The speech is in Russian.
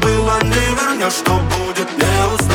было не вернешь, что будет, не узнать.